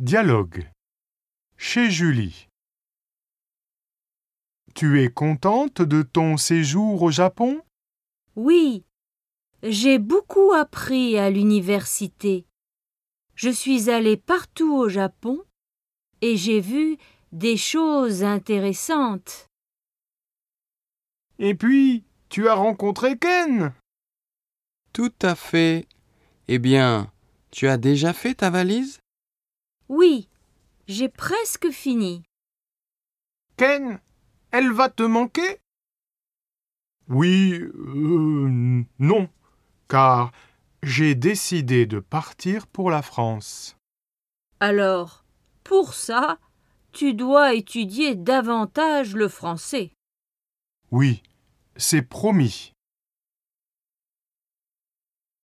Dialogue. Chez Julie. Tu es contente de ton séjour au Japon? Oui, j'ai beaucoup appris à l'université. Je suis allée partout au Japon et j'ai vu des choses intéressantes. Et puis, tu as rencontré Ken? Tout à fait. Eh bien, tu as déjà fait ta valise? Oui, j'ai presque fini. Ken, elle va te manquer? Oui, euh, non, car j'ai décidé de partir pour la France. Alors, pour ça, tu dois étudier davantage le français. Oui, c'est promis.